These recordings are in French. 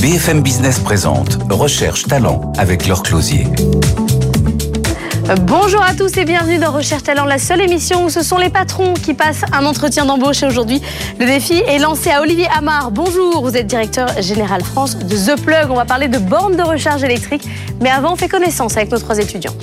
BFM Business présente Recherche Talent avec Laure Closier. Bonjour à tous et bienvenue dans Recherche Talent, la seule émission où ce sont les patrons qui passent un entretien d'embauche. Et aujourd'hui, le défi est lancé à Olivier Amar. Bonjour, vous êtes directeur général France de The Plug. On va parler de bornes de recharge électrique. Mais avant, on fait connaissance avec nos trois étudiants.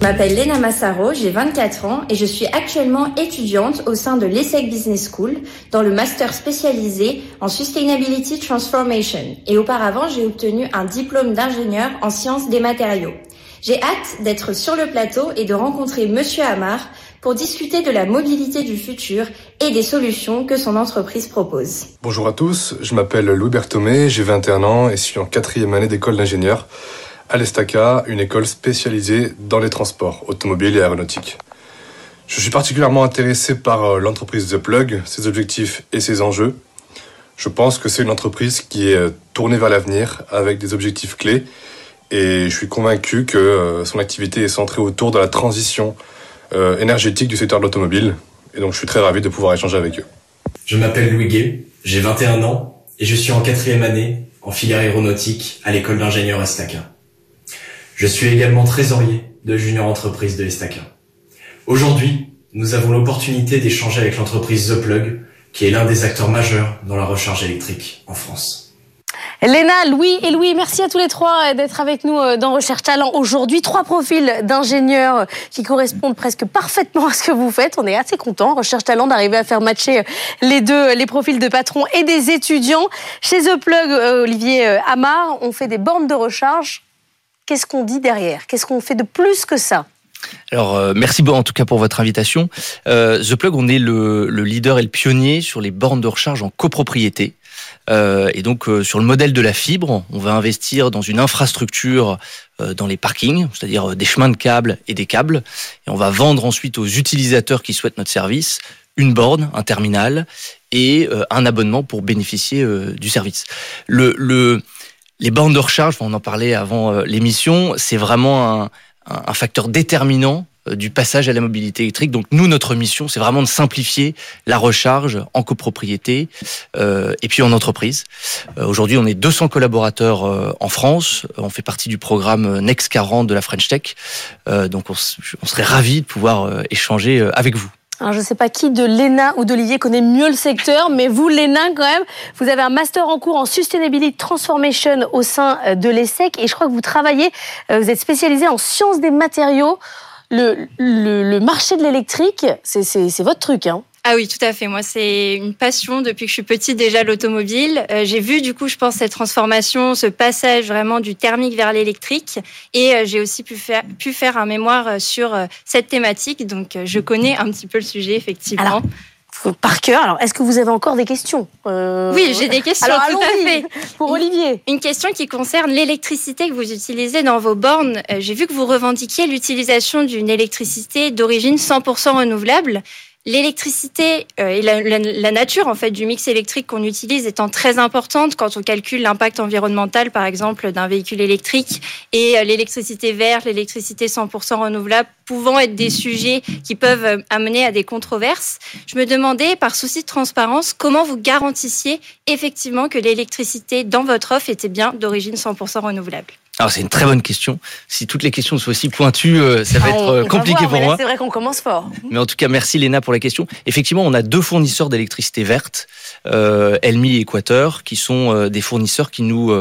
Je m'appelle Lena Massaro, j'ai 24 ans et je suis actuellement étudiante au sein de l'ESSEC Business School dans le master spécialisé en Sustainability Transformation. Et auparavant, j'ai obtenu un diplôme d'ingénieur en sciences des matériaux. J'ai hâte d'être sur le plateau et de rencontrer Monsieur Amar pour discuter de la mobilité du futur et des solutions que son entreprise propose. Bonjour à tous, je m'appelle Louis Berthomé, j'ai 21 ans et suis en quatrième année d'école d'ingénieur à l'ESTACA, une école spécialisée dans les transports automobiles et aéronautiques. Je suis particulièrement intéressé par euh, l'entreprise The Plug, ses objectifs et ses enjeux. Je pense que c'est une entreprise qui est euh, tournée vers l'avenir avec des objectifs clés et je suis convaincu que euh, son activité est centrée autour de la transition énergétique du secteur de l'automobile et donc je suis très ravi de pouvoir échanger avec eux. Je m'appelle Louis Gay, j'ai 21 ans et je suis en quatrième année en filière aéronautique à l'école d'ingénieurs Estaca. Je suis également trésorier de Junior Entreprise de Estaca. Aujourd'hui, nous avons l'opportunité d'échanger avec l'entreprise The Plug, qui est l'un des acteurs majeurs dans la recharge électrique en France. Léna, Louis et Louis, merci à tous les trois d'être avec nous euh, dans Recherche Talent aujourd'hui. Trois profils d'ingénieurs qui correspondent presque parfaitement à ce que vous faites. On est assez content, Recherche Talent, d'arriver à faire matcher les deux, les profils de patrons et des étudiants. Chez The Plug, euh, Olivier euh, Amar, on fait des bornes de recharge qu'est-ce qu'on dit derrière? Qu'est-ce qu'on fait de plus que ça? Alors, euh, merci en tout cas pour votre invitation. Euh, The Plug, on est le, leader et le pionnier sur les bornes de recharge en copropriété. Euh, et donc, sur le modèle de la fibre, on va investir dans une infrastructure dans les parkings, c'est-à-dire des chemins de câbles et des câbles. Et on va vendre ensuite aux utilisateurs qui souhaitent notre service une borne, un terminal et un abonnement pour bénéficier du service. Le, le les bornes de recharge, on en parlait avant euh, l'émission, c'est vraiment un, un, facteur déterminant euh, du passage à la mobilité électrique. Donc nous, notre mission, c'est vraiment de simplifier la recharge en copropriété euh, et puis en entreprise. Euh, Aujourd'hui, on est 200 collaborateurs euh, en France. On fait partie du programme Next 40 de la French Tech. donc on, on serait ravis de pouvoir échanger avec vous. Je ne sais pas qui de Léna ou d'Olivier connaît mieux le secteur, mais vous, Léna, quand même, vous avez un master en cours en Sustainability Transformation au sein euh, de l'ESSEC et je crois que vous travaillez, euh, vous êtes spécialisé en sciences des matériaux. Le, le, le marché de l'électrique, c'est votre truc, hein ah oui, tout à fait. Moi, c'est une passion depuis que je suis petite déjà l'automobile. Euh, j'ai vu du coup, je pense, cette transformation, ce passage vraiment du thermique vers l'électrique. Et euh, j'ai aussi pu faire, pu faire un mémoire euh, sur cette thématique. Donc, je connais un petit peu le sujet, effectivement. par cœur. Alors, est-ce que vous avez encore des questions Oui, j'ai des questions, tout à fait. Pour Olivier. Une, une question qui concerne l'électricité que vous utilisez dans vos bornes. J'ai vu que vous revendiquiez l'utilisation d'une électricité d'origine 100% renouvelable. L'électricité euh, et la, nature en fait du mix électrique qu'on utilise étant très importante quand on calcule l'impact environnemental par exemple d'un véhicule électrique et euh, l'électricité verte, l'électricité 100% renouvelable pouvant être des sujets qui peuvent euh, amener à des controverses. Je me demandais par souci de transparence comment vous garantissiez effectivement que l'électricité dans votre offre était bien d'origine 100% renouvelable. Alors c'est une très bonne question. Si toutes les questions sont aussi pointues, euh, ça va ah, être euh, compliqué pour moi. C'est vrai qu'on commence fort. Mais en tout cas, merci Léna pour la question. Effectivement, on a deux fournisseurs d'électricité verte, euh, Elmi et Équateur, qui sont des fournisseurs qui nous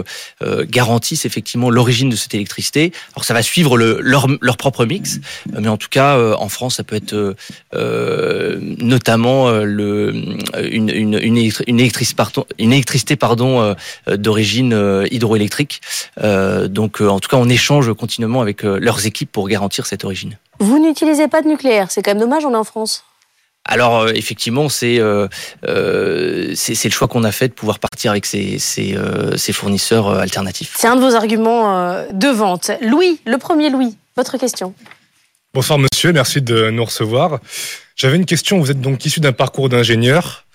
garantissent effectivement l'origine de cette électricité. Alors ça va suivre le, leur, leur propre mix, mais en tout cas, en France, ça peut être notamment le, une, une, une, électricité, pardon, une électricité pardon d'origine hydroélectrique. donc donc, euh, en tout cas, on échange continuellement avec euh, leurs équipes pour garantir cette origine. Vous n'utilisez pas de nucléaire, c'est quand même dommage, on est en France. alors euh, effectivement, c'est euh, euh, c'est le choix qu'on a fait de pouvoir partir avec ces, ces, ces fournisseurs alternatifs. C'est un de vos arguments de vente. Louis, le premier Louis, votre question. Bonsoir monsieur, merci de nous recevoir. J'avais une question, vous êtes donc issu d'un parcours d'ingénieur.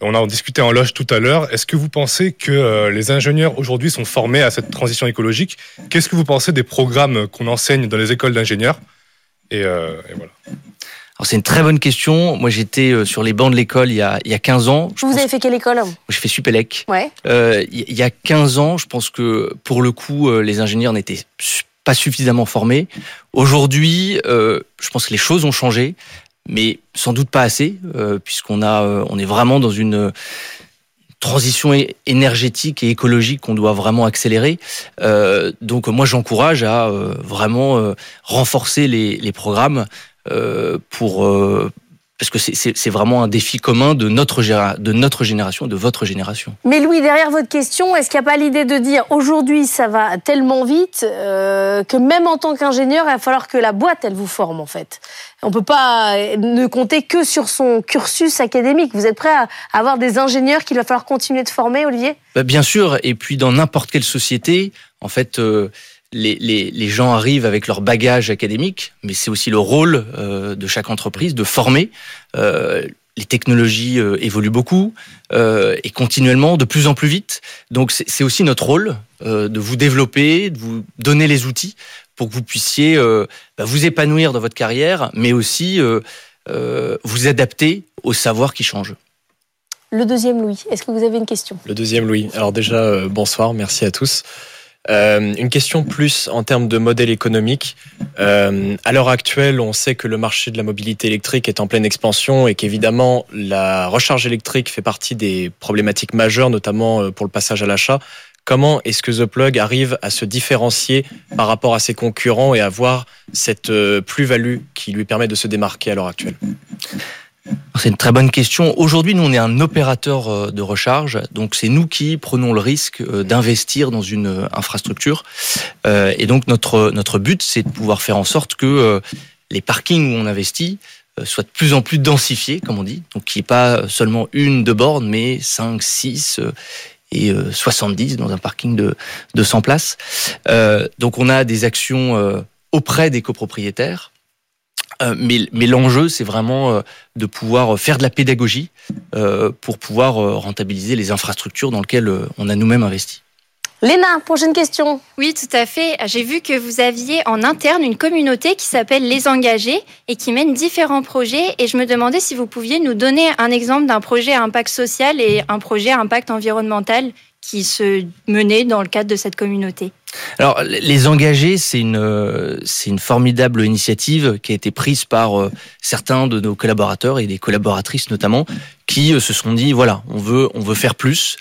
On a discuté en loge tout à l'heure. Est-ce que vous pensez que les ingénieurs aujourd'hui sont formés à cette transition écologique? Qu'est-ce que vous pensez des programmes qu'on enseigne dans les écoles d'ingénieurs? Et, et voilà c'est une très bonne question. Moi j'étais euh, sur les bancs de l'école il, y a, il y a 15 ans. vous avez fait quelle école Je fais Supélec. Ouais. Euh, il y a 15 ans, je pense que pour le coup, euh, les ingénieurs n'étaient pas suffisamment formés. Aujourd'hui, euh, je pense que les choses ont changé, mais sans doute pas assez, euh, puisqu'on on est vraiment dans une transition énergétique et écologique qu'on doit vraiment accélérer. Euh, donc moi j'encourage à vraiment renforcer les, programmes euh, pour euh, parce que c'est vraiment un défi commun de notre, de notre génération, de votre génération. Mais Louis, derrière votre question, est-ce qu'il n'y a pas l'idée de dire aujourd'hui ça va tellement vite euh, que même en tant qu'ingénieur, il va falloir que la boîte, elle vous forme en fait? On ne peut pas ne compter que sur son cursus académique. Vous êtes prêt à avoir des ingénieurs qu'il va falloir continuer de former, Olivier? Bah, Bien sûr, et puis dans n'importe quelle société, en fait les, les, les, gens arrivent avec leur bagage académique, mais c'est aussi le rôle euh, de chaque entreprise de former. Euh, les technologies euh, évoluent beaucoup euh, et continuellement, de plus en plus vite. Donc c'est aussi notre rôle euh, de vous développer, de vous donner les outils pour que vous puissiez bah, vous épanouir dans votre carrière, mais aussi vous adapter au savoir qui change. Le deuxième Louis, est-ce que vous avez une question? Le deuxième Louis. Alors déjà, bonsoir, merci à tous. Euh, une question plus en termes de modèle économique. Euh, à l'heure actuelle, on sait que le marché de la mobilité électrique est en pleine expansion et qu'évidemment la recharge électrique fait partie des problématiques majeures, notamment euh, pour le passage à l'achat. Comment est-ce que The Plug arrive à se différencier par rapport à ses concurrents et à avoir cette euh, plus-value qui lui permet de se démarquer à l'heure actuelle? C'est une très bonne question. Aujourd'hui, nous, on est un opérateur euh, de recharge, donc c'est nous qui prenons le risque euh, d'investir dans une euh, infrastructure. Et donc notre notre but, c'est de pouvoir faire en sorte que les parkings où on investit soient de plus en plus densifiés, comme on dit. Donc qu'il n'y ait pas seulement une de bornes, mais 5, 6 et 70 dans un parking de, de 100 places. Donc on a des actions auprès des copropriétaires euh, mais, mais l'enjeu, c'est vraiment euh, de pouvoir faire de la pédagogie euh, pour pouvoir rentabiliser les infrastructures dans lesquelles on a nous-mêmes investi. Léna, prochaine question. Oui, tout à fait. J'ai vu que vous aviez en interne une communauté qui s'appelle Les Engagés et qui mène différents projets. Et je me demandais si vous pouviez nous donner un exemple d'un projet à impact social et un projet à impact environnemental qui se menait dans le cadre de cette communauté. Alors, les engagés, c'est une, c'est une formidable initiative qui a été prise par euh, certains de nos collaborateurs et des collaboratrices notamment, qui euh, se sont dit voilà, on veut, on veut faire plus.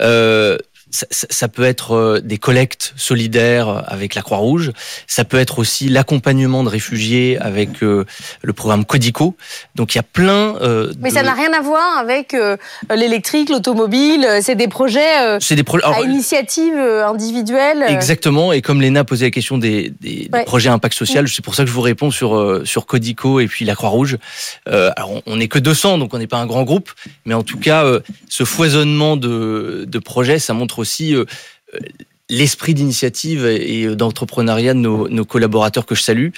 Euh, ça, ça, peut être euh, des collectes solidaires avec la Croix-Rouge. Ça peut être aussi l'accompagnement de réfugiés avec euh, le programme Codico. Donc il y a plein. Euh, Mais ça n'a rien à voir avec euh, l'électrique, l'automobile. C'est des projets. c'est des projets à initiative individuelle. Exactement. Et comme Léna posait la question des, des, des projets à impact social, c'est pour ça que je vous réponds sur sur Codico et puis la Croix-Rouge. alors on n'est que 200, donc on n'est pas un grand groupe, mais en tout cas, ce foisonnement de, de projets, ça montre aussi euh, l'esprit d'initiative et d'entrepreneuriat de nos, collaborateurs que je salue.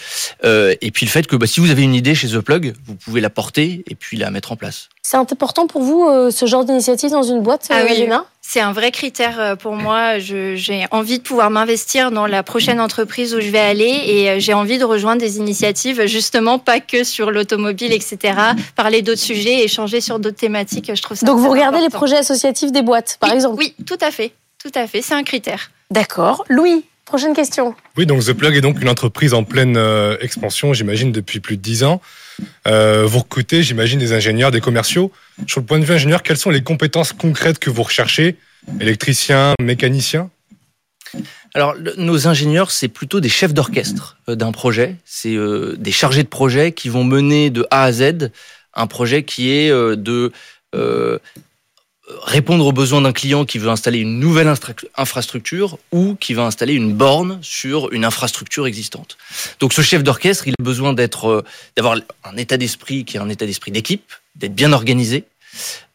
Euh, et puis le fait que bah, si vous avez une idée chez The Plug, vous pouvez la porter et puis la mettre en place. C'est important pour vous ce genre d'initiative dans une boîte, ah oui. C'est un vrai critère pour moi. J'ai envie de pouvoir m'investir dans la prochaine entreprise où je vais aller et j'ai envie de rejoindre des initiatives, justement pas que sur l'automobile, etc. Parler d'autres sujets, échanger sur d'autres thématiques. Je trouve ça. Donc vous regardez les projets associatifs des boîtes, par exemple? Oui, tout à fait. Tout à fait, c'est un critère. D'accord. Louis, prochaine question. Oui, donc The Plug est donc une entreprise en pleine euh, expansion, j'imagine, depuis plus de 10 ans. Euh, vous recrutez, j'imagine, des ingénieurs, des commerciaux. Sur le point de vue ingénieur, quelles sont les compétences concrètes que vous recherchez? Électricien, mécanicien? Alors, nos ingénieurs, c'est plutôt des chefs d'orchestre euh, d'un projet. C'est des chargés de projet qui vont mener de A à Z un projet qui est de répondre aux besoins d'un client qui veut installer une nouvelle infrastructure ou qui va installer une borne sur une infrastructure existante. Donc ce chef d'orchestre, il a besoin d'être, euh, d'avoir un état d'esprit qui est un état d'esprit d'équipe, d'être bien organisé,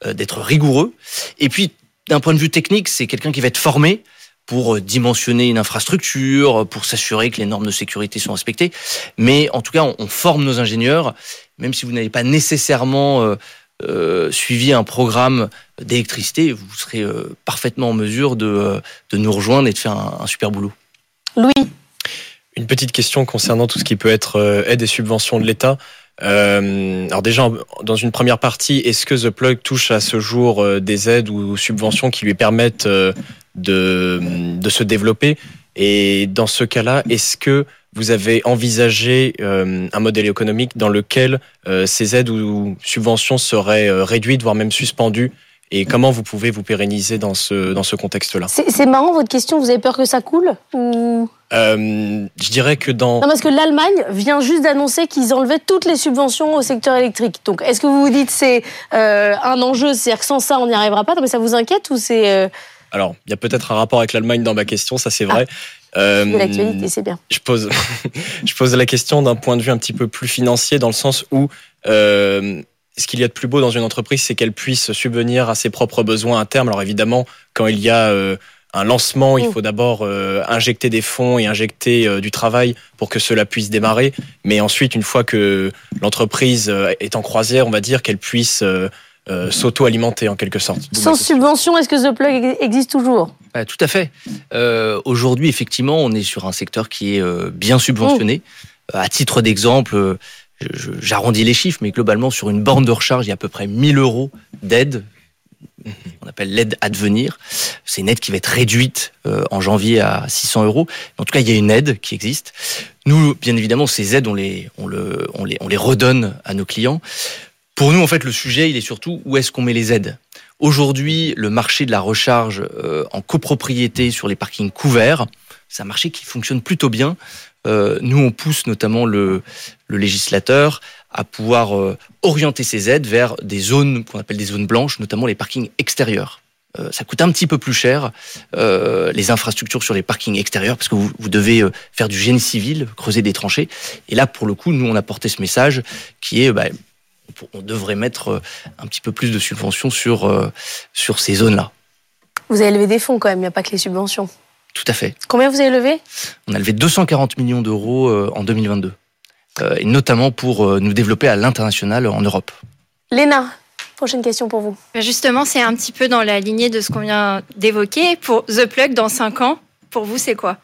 euh, d'être rigoureux. Et puis, d'un point de vue technique, c'est quelqu'un qui va être formé pour euh, dimensionner une infrastructure, pour s'assurer que les normes de sécurité sont respectées. Mais en tout cas, on, forme nos ingénieurs, même si vous n'avez pas nécessairement euh, euh, suivi un programme d'électricité, vous serez euh, parfaitement en mesure de, de, nous rejoindre et de faire un, un super boulot. Louis Une petite question concernant tout ce qui peut être aide et subventions de l'État. Euh, alors déjà, dans une première partie, est-ce que The Plug touche à ce jour euh, des aides ou subventions qui lui permettent euh, de, de se développer? Et dans ce cas-là, est-ce que vous avez envisagé un modèle économique dans lequel ces aides ou subventions seraient réduites, voire même suspendues. Et comment vous pouvez vous pérenniser dans ce, dans ce contexte-là? C'est marrant votre question, vous avez peur que ça coule ou... Euh, je dirais que dans... Non, parce que l'Allemagne vient juste d'annoncer qu'ils enlevaient toutes les subventions au secteur électrique. Donc, est-ce que vous vous dites c'est euh, un enjeu, c'est-à-dire que sans ça, on n'y arrivera pas? Mais ça vous inquiète ou c'est... Euh... Alors, il y a peut-être un rapport avec l'Allemagne dans ma question, ça c'est vrai. Ah, euh, l'actualité, c'est bien. Je pose, je pose la question d'un point de vue un petit peu plus financier, dans le sens où euh, ce qu'il y a de plus beau dans une entreprise, c'est qu'elle puisse subvenir à ses propres besoins à terme. Alors évidemment, quand il y a euh, un lancement, il mm. faut d'abord euh, injecter des fonds et injecter euh, du travail pour que cela puisse démarrer. Mais ensuite, une fois que l'entreprise est en croisière, on va dire qu'elle puisse s'auto-alimenter en quelque sorte. Sans subvention, est-ce que The Plug existe toujours? Bah, Tout à fait. Aujourd'hui, effectivement, on est sur un secteur qui est bien subventionné. Mm. À titre d'exemple, j'arrondis les chiffres, mais globalement, sur une borne de recharge, il y a à peu près 1000 euros d'aide. On appelle l'aide à devenir. C'est une aide qui va être réduite euh, en janvier à 600 euros. En tout cas, il y a une aide qui existe. Nous, bien évidemment, ces aides, on les, on le, on les, on les redonne à nos clients. Pour nous, en fait, le sujet, il est surtout où est-ce qu'on met les aides? Aujourd'hui, le marché de la recharge euh, en copropriété sur les parkings couverts, c'est un marché qui fonctionne plutôt bien. Euh, nous, on pousse notamment le, législateur à pouvoir euh, orienter ces aides vers des zones qu'on appelle des zones blanches, notamment les parkings extérieurs. Ça coûte un petit peu plus cher les infrastructures sur les parkings extérieurs parce que vous, devez faire du génie civil, creuser des tranchées. Et là, pour le coup, nous, on a porté ce message qui est, bah, on devrait mettre un petit peu plus de subventions sur sur ces zones-là. Vous avez levé des fonds quand même, il n'y a pas que les subventions. Tout à fait. Combien vous avez levé? On a levé 240 millions d'euros en 2022. Euh, et notamment pour euh, nous développer à l'international en Europe. Léna, prochaine question pour vous. Ben justement, c'est un petit peu dans la lignée de ce qu'on vient d'évoquer. Pour The Plug, dans 5 ans, pour vous, c'est quoi?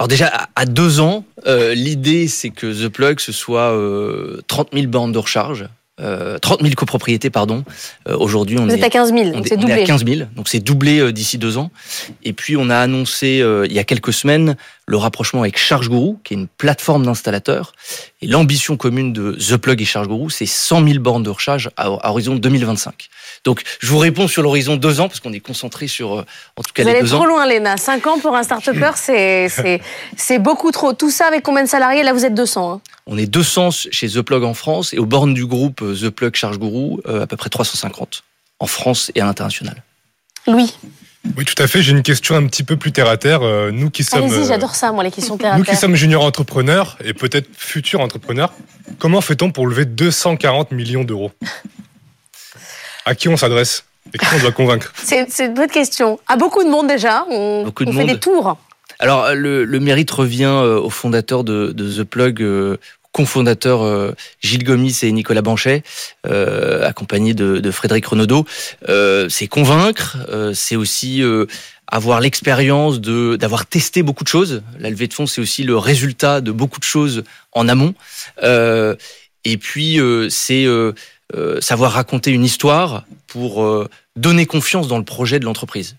Alors déjà, à deux ans, euh, l'idée c'est que The Plug, ce soit euh, 30 000 bandes de recharge, euh, 30 000 copropriétés, pardon. Euh, Aujourd'hui, on Vous est à 15 000, donc c'est doublé. On est à 15 000, donc c'est doublé d'ici deux ans. Et puis, on a annoncé il y a quelques semaines le rapprochement avec ChargeGuru, qui est une plateforme d'installateurs. Et l'ambition commune de The Plug et ChargeGuru, c'est 100 000 bornes de recharge à, horizon 2025. Donc, je vous réponds sur l'horizon deux ans, parce qu'on est concentré sur, euh, en tout cas, vous les allez deux trop loin, Léna. Cinq ans pour un start-upper, c'est beaucoup trop. Tout ça avec combien de salariés? Là, vous êtes 200. Hein. On est 200 chez The Plug en France, et aux bornes du groupe euh, The Plug ChargeGuru, euh, à peu près 350 en France et à l'international. Louis oui, tout à fait. J'ai une question un petit peu plus terre à terre. Euh, nous qui sommes. Allez-y, j'adore ça, moi, les questions terre à terre. Nous qui sommes juniors entrepreneurs et peut-être futurs entrepreneurs, comment fait-on pour lever 240 millions d'euros? À qui on s'adresse? Et qui on doit convaincre? C'est une bonne question. À beaucoup de monde déjà. On, beaucoup de on fait des tours. Alors, le, le, mérite revient au fondateur de, de The Plug, euh, cofondateur euh, Gilles Gomis et Nicolas Banchet, euh, accompagnés de, Frédéric Renaudot. Euh, c'est convaincre, c'est aussi avoir l'expérience de d'avoir testé beaucoup de choses. La levée de fonds, c'est aussi le résultat de beaucoup de choses en amont. et puis, c'est savoir raconter une histoire pour donner confiance dans le projet de l'entreprise.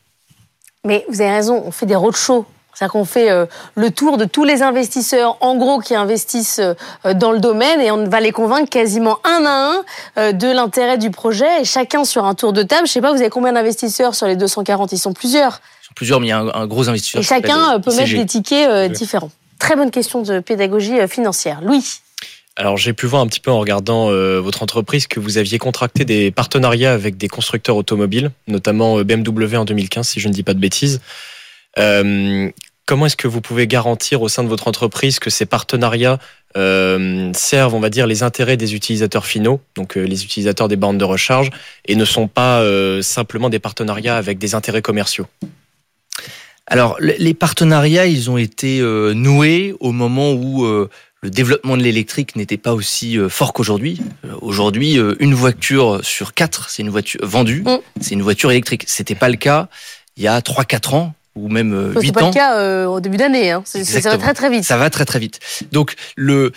Mais vous avez raison, on fait des roadshows c'est-à-dire qu'on fait euh, le tour de tous les investisseurs, en gros, qui investissent euh, dans le domaine, et on va les convaincre quasiment un à un euh, de l'intérêt du projet, et chacun sur un tour de table. Je sais pas, vous avez combien d'investisseurs sur les 240 Ils sont plusieurs. Ils sont plusieurs, mais il y a un, gros investisseur. Et chacun peut mettre des tickets différents. Très bonne question de pédagogie financière. Louis alors j'ai pu voir un petit peu en regardant votre entreprise que vous aviez contracté des partenariats avec des constructeurs automobiles, notamment BMW en 2015 si je ne dis pas de bêtises. Comment est-ce que vous pouvez garantir au sein de votre entreprise que ces partenariats euh, servent, on va dire, les intérêts des utilisateurs finaux, donc euh, les utilisateurs des bornes de recharge, et ne sont pas euh, simplement des partenariats avec des intérêts commerciaux? Alors, les partenariats, ils ont été noués au moment où le développement de l'électrique n'était pas aussi fort qu'aujourd'hui. Aujourd'hui, une voiture sur quatre, c'est une voiture vendue, mm. c'est une voiture électrique. C'était pas le cas il y a 3-4 ans ou même 8 ans. C'est pas le cas au début d'année. Hein. Ça va très très vite. Ça va très très vite. Donc le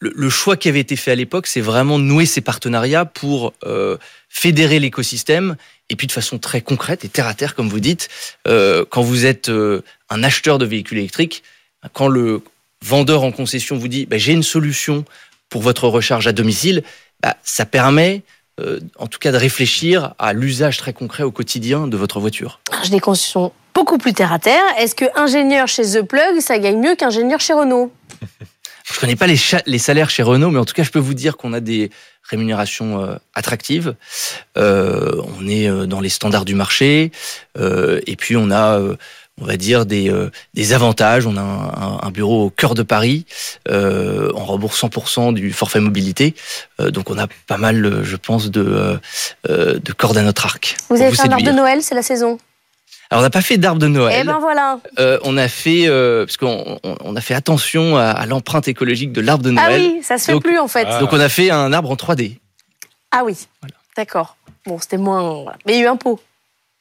le, choix qui avait été fait à l'époque, c'est vraiment nouer ces partenariats pour euh, fédérer l'écosystème et puis de façon très concrète et terre à terre, comme vous dites, euh, quand vous êtes euh, un acheteur de véhicules électriques, quand le vendeur en concession vous dit bah, j'ai une solution pour votre recharge à domicile, bah, ça permet en tout cas de réfléchir à l'usage très concret au quotidien de votre voiture. Des concessions beaucoup plus terre à terre. Est-ce que ingénieur chez The Plug, ça gagne mieux qu'ingénieur chez Renault? Je connais pas les, les, salaires chez Renault, mais en tout cas, je peux vous dire qu'on a des rémunérations euh, attractives. Euh, on est euh, dans les standards du marché, et puis on a, on va dire, des, des avantages. On a un, bureau au cœur de Paris, on rembourse 100% du forfait mobilité, donc on a pas mal, je pense, de, de cordes à notre arc. Vous avez fait un arbre de Noël, c'est la saison? Alors on n'a pas fait d'arbre de Noël. Eh ben voilà. Euh, on a fait euh, parce qu'on on a fait attention à, l'empreinte écologique de l'arbre de ah Noël. Ah oui, ça se fait plus en fait. Donc on a fait un arbre en 3D. Ah oui. D'accord. Bon, c'était moins. Mais il y a eu un pot.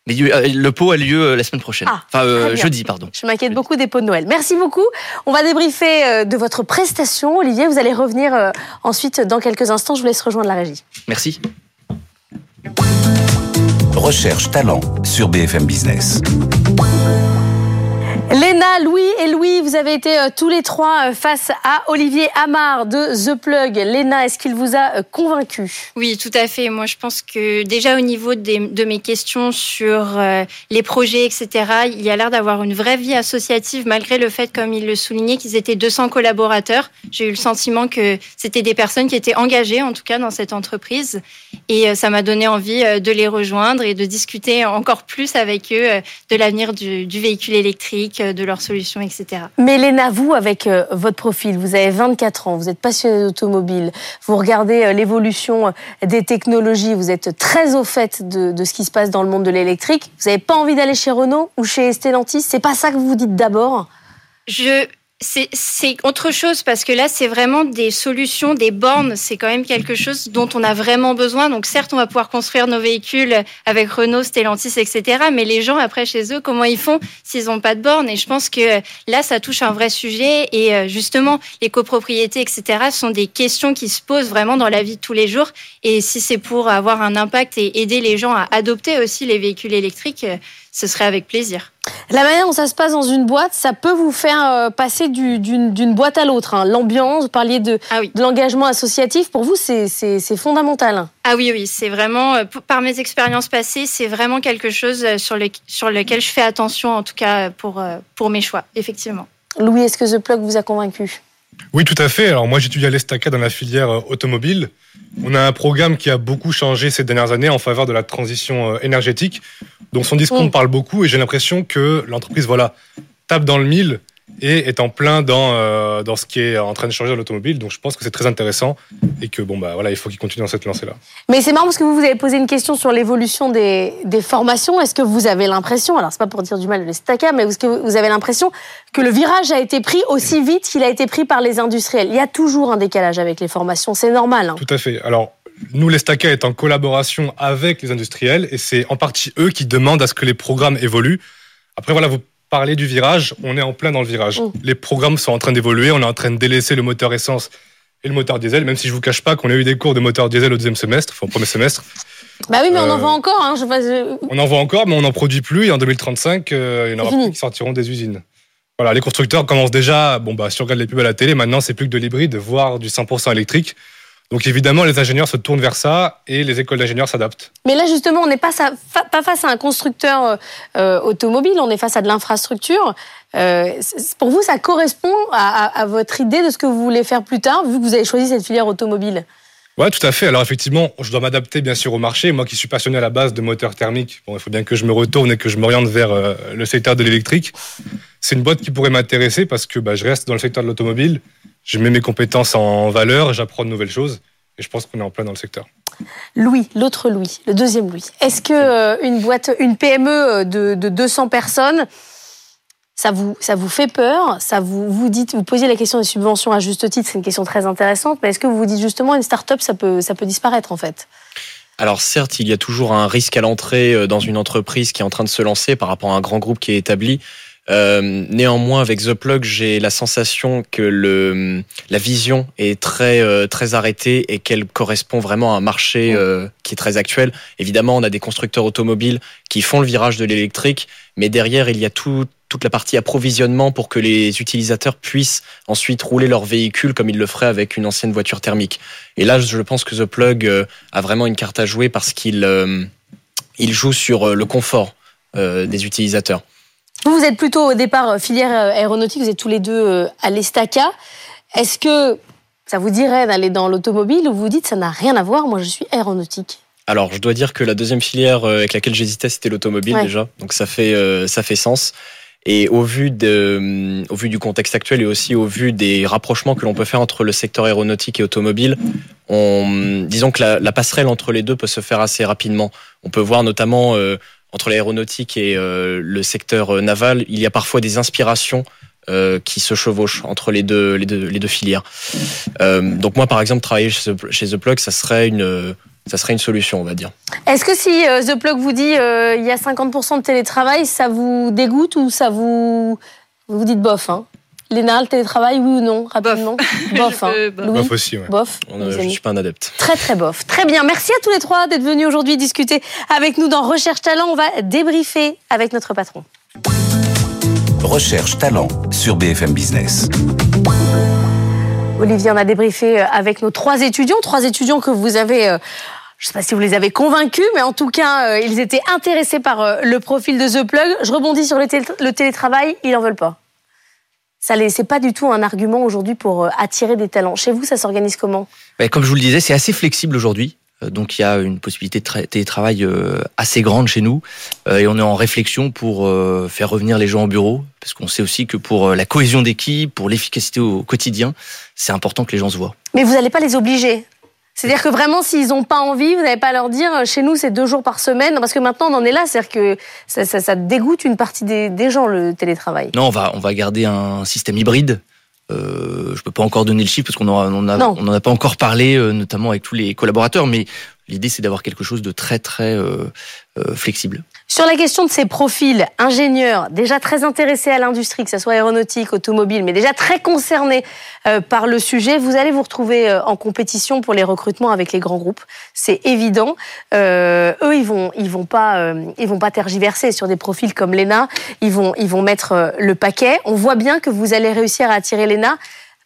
Mais euh, le pot a lieu la semaine prochaine. Ah, enfin, jeudi, pardon. Je m'inquiète beaucoup des pots de Noël. Merci beaucoup. On va débriefer de votre prestation. Olivier, vous allez revenir ensuite dans quelques instants. Je vous laisse rejoindre la régie. Merci. Recherche talent sur BFM Business. Léna, Louis et Louis, vous avez été euh, tous les trois euh, face à Olivier Amar de The Plug. Léna, est-ce qu'il vous a euh, convaincu? Oui, tout à fait. Moi, je pense que déjà au niveau de mes questions sur les projets, etc., il y a l'air d'avoir une vraie vie associative malgré le fait, comme il le soulignait, qu'ils étaient 200 collaborateurs. J'ai eu le sentiment que c'était des personnes qui étaient engagées, en tout cas, dans cette entreprise. Et ça m'a donné envie de les rejoindre et de discuter encore plus avec eux de l'avenir du, du véhicule électrique de leurs solutions, etc. Mais Léna, vous, avec euh, votre profil, vous avez 24 ans, vous êtes passionnée d'automobile, vous regardez euh, l'évolution euh, des technologies, vous êtes très au fait de, de ce qui se passe dans le monde de l'électrique. Vous n'avez pas envie d'aller chez Renault ou chez Stellantis? C'est pas ça que vous vous dites d'abord? Je c'est autre chose parce que là, c'est vraiment des solutions, des bornes. C'est quand même quelque chose dont on a vraiment besoin. Donc, certes, on va pouvoir construire nos véhicules avec Renault, Stellantis, etc. Mais les gens, après, chez eux, comment ils font s'ils n'ont pas de bornes? Et je pense que là, ça touche un vrai sujet. Et euh, justement, les copropriétés, etc., sont des questions qui se posent vraiment dans la vie de tous les jours. Et si c'est pour avoir un impact et aider les gens à adopter aussi les véhicules électriques, euh, ce serait avec plaisir. La manière dont ça se passe dans une boîte, ça peut vous faire euh, passer d'une boîte à l'autre. Hein. L'ambiance, vous parliez de, ah de l'engagement associatif. Pour vous, c'est fondamental. Ah oui, oui, c'est vraiment, euh, par mes expériences passées, c'est vraiment quelque chose euh, sur, le, sur lequel je fais attention, en tout cas pour, pour mes choix, effectivement. Louis, est-ce que The Plug vous a convaincu? Oui, tout à fait. Alors moi, j'étudie à l'Estaca dans la filière euh, automobile. On a un programme qui a beaucoup changé ces dernières années en faveur de la transition euh, énergétique. Donc son discours mm. parle beaucoup et j'ai l'impression que l'entreprise, voilà, tape dans le mille et est en plein dans, euh, dans ce qui est en train de changer l'automobile. Donc je pense que c'est très intéressant et que bon bah voilà, il faut qu'il continue dans cette lancée-là. Mais c'est marrant parce que vous, vous avez posé une question sur l'évolution des, des formations. Est-ce que vous avez l'impression, alors c'est pas pour dire du mal de l'Estaca, mais est-ce que vous avez l'impression que le virage a été pris aussi vite qu'il a été pris par les industriels? Il y a toujours un décalage avec les formations, c'est normal. Hein. Tout à fait. Alors nous, l'Estaca est en collaboration avec les industriels et c'est en partie eux qui demandent à ce que les programmes évoluent. Après, voilà, vous parler du virage, on est en plein dans le virage. Oh. Les programmes sont en train d'évoluer, on est en train de délaisser le moteur essence et le moteur diesel, même si je vous cache pas qu'on a eu des cours de moteur diesel au deuxième semestre, enfin au premier semestre. Bah oui, mais on en euh, voit encore. Hein, On en voit encore, mais on n'en produit plus. Et en 2035, euh, il y en aura plus qui sortiront des usines. Voilà, les constructeurs commencent déjà. Bon, bah, si on regarde les pubs à la télé, maintenant, c'est plus que de l'hybride, voire du 100% électrique. Donc évidemment, les ingénieurs se tournent vers ça et les écoles d'ingénieurs s'adaptent. Mais là, justement, on n'est pas, pas, face à un constructeur euh, euh, automobile, on est face à de l'infrastructure. Euh, pour vous, ça correspond à, votre idée de ce que vous voulez faire plus tard, vu que vous avez choisi cette filière automobile? Ouais, tout à fait. Alors effectivement, je dois m'adapter bien sûr au marché. Moi qui suis passionné à la base de moteurs thermiques, bon, il faut bien que je me retourne et que je m'oriente vers euh, le secteur de l'électrique. C'est une boîte qui pourrait m'intéresser parce que bah, je reste dans le secteur de l'automobile. Je mets mes compétences en valeur, j'apprends de nouvelles choses et je pense qu'on est en plein dans le secteur. Louis, l'autre Louis, le deuxième Louis. Est-ce que euh, une boîte, une PME de, de 200 personnes ça vous, fait peur Ça vous, vous vous posiez la question des subventions à juste titre, c'est une question très intéressante, mais est-ce que vous vous dites justement une start-up, ça peut, ça peut disparaître en fait? Alors certes, il y a toujours un risque à l'entrée euh, dans une entreprise qui est en train de se lancer par rapport à un grand groupe qui est établi. Euh, néanmoins, avec The Plug, j'ai la sensation que le, la vision est très euh, très arrêtée et qu'elle correspond vraiment à un marché euh, qui est très actuel. Évidemment, on a des constructeurs automobiles qui font le virage de l'électrique, mais derrière, il y a tout, toute la partie approvisionnement pour que les utilisateurs puissent ensuite rouler leur véhicule comme ils le feraient avec une ancienne voiture thermique. Et là, je pense que The Plug a vraiment une carte à jouer parce qu'il il joue sur le confort des utilisateurs. Vous, vous êtes plutôt au départ euh, filière euh, aéronautique, vous êtes tous les deux euh, à l'Estaca. Est-ce que ça vous dirait d'aller dans l'automobile ou vous dites ça n'a rien à voir, moi je suis aéronautique? Alors, je dois dire que la deuxième filière avec laquelle j'hésitais, c'était l'automobile déjà. Donc, ça fait, ça fait sens. Et au vu, de, au vu du contexte actuel et aussi au vu des rapprochements que l'on peut faire entre le secteur aéronautique et automobile, on, disons que la, passerelle entre les deux peut se faire assez rapidement. On peut voir notamment entre l'aéronautique et euh, le secteur euh, naval, il y a parfois des inspirations euh, qui se chevauchent entre les deux, filières. donc moi, par exemple, travailler chez, The Plug, ça serait une solution, on va dire. Est-ce que si The Plug vous dit il y a 50% de télétravail, ça vous dégoûte ou ça vous vous dites bof hein? Léna, le télétravail, oui ou non Rapidement. Bof. hein. bof aussi, ouais. Bof. je ne suis pas un adepte. Très, très bof. Très bien. Merci à tous les trois d'être venus aujourd'hui discuter avec nous dans Recherche Talent. On va débriefer avec notre patron. Recherche Talent sur BFM Business. Olivier, on a débriefé avec nos trois étudiants, trois étudiants que vous avez... Euh, je ne sais pas si vous les avez convaincus, mais en tout cas, euh, ils étaient intéressés par euh, le profil de The Plug. Je rebondis sur le télétravail, ils n'en veulent pas. Ça n'est pas du tout un argument aujourd'hui pour euh, attirer des talents. Chez vous, ça s'organise comment? Ben, Comme je vous le disais, c'est assez flexible aujourd'hui. Euh, donc il y a une possibilité de télétravail euh, assez grande chez nous et on est en réflexion pour faire revenir les gens au bureau parce qu'on sait aussi que pour la cohésion d'équipe, pour l'efficacité au quotidien, c'est important que les gens se voient. Mais vous n'allez pas les obliger c'est-à-dire que vraiment, s'ils n'ont pas envie, vous n'allez pas leur dire, euh, chez nous, c'est deux jours par semaine, parce que maintenant, on en est là. C'est-à-dire que ça, dégoûte une partie des, gens, le télétravail. Non, on va, on va garder un système hybride. Euh, je peux pas encore donner le chiffre parce qu'on n'en a pas encore parlé, euh, notamment avec tous les collaborateurs, mais l'idée, c'est d'avoir quelque chose de très, très euh, flexible. Sur la question de ces profils, ingénieurs, déjà très intéressés à l'industrie, que ce soit aéronautique, automobile, mais déjà très concernés euh, par le sujet, vous allez vous retrouver euh, en compétition pour les recrutements avec les grands groupes. C'est évident. Euh, eux, ils vont, ils vont pas, ils vont pas tergiverser sur des profils comme l'ENA. Ils vont, ils vont mettre le paquet. On voit bien que vous allez réussir à attirer l'ENA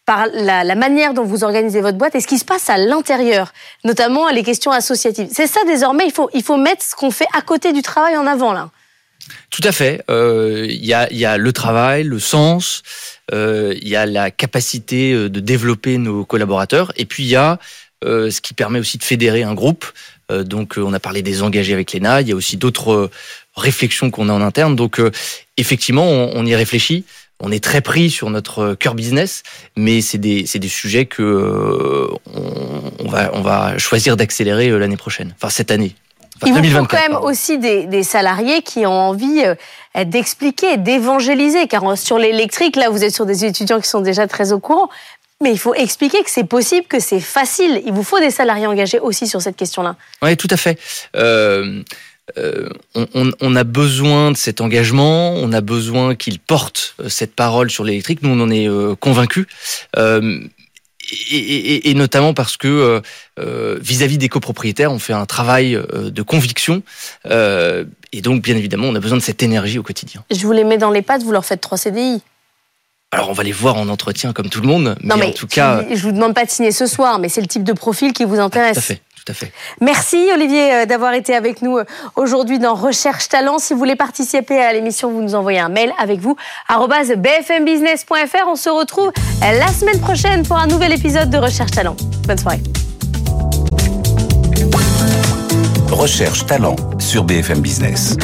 par la, manière dont vous organisez votre boîte et ce qui se passe à l'intérieur, notamment les questions associatives. C'est ça désormais, il faut, il faut mettre ce qu'on fait à côté du travail en avant là. Tout à fait. Euh, il y, a, y, a, le travail, le sens, euh, il y a la capacité euh, de développer nos collaborateurs, et puis il y a ce qui permet aussi de fédérer un groupe. Donc on a parlé des engagés avec l'ENA, il y a aussi d'autres réflexions qu'on a en interne. Donc effectivement, on y réfléchit on est très pris sur notre cœur business, mais c'est des, des sujets que euh, on, va, on va choisir d'accélérer euh, l'année prochaine, enfin cette année. Il vous faut quand même aussi des, salariés qui ont envie euh, d'expliquer, d'évangéliser, car sur l'électrique, là, vous êtes sur des étudiants qui sont déjà très au courant, mais il faut expliquer que c'est possible, que c'est facile. Il vous faut des salariés engagés aussi sur cette question-là. Oui, tout à fait. Euh, on, a besoin de cet engagement, on a besoin qu'il porte euh, cette parole sur l'électrique. Nous, on en est euh, convaincus. Et, notamment parce que vis-à-vis des copropriétaires, on fait un travail de conviction. et donc, bien évidemment, on a besoin de cette énergie au quotidien. Je vous les mets dans les pattes, vous leur faites trois CDI. Alors, on va les voir en entretien comme tout le monde. mais, en tout cas. Je vous demande pas de signer ce soir, mais c'est le type de profil qui vous intéresse. tout à fait Merci Olivier euh, d'avoir été avec nous euh, aujourd'hui dans Recherche Talent. Si vous voulez participer à l'émission, vous nous envoyez un mail avec vous, bfmbusiness.fr. On se retrouve la semaine prochaine pour un nouvel épisode de Recherche Talent. Bonne soirée. Recherche Talent sur BFM Business.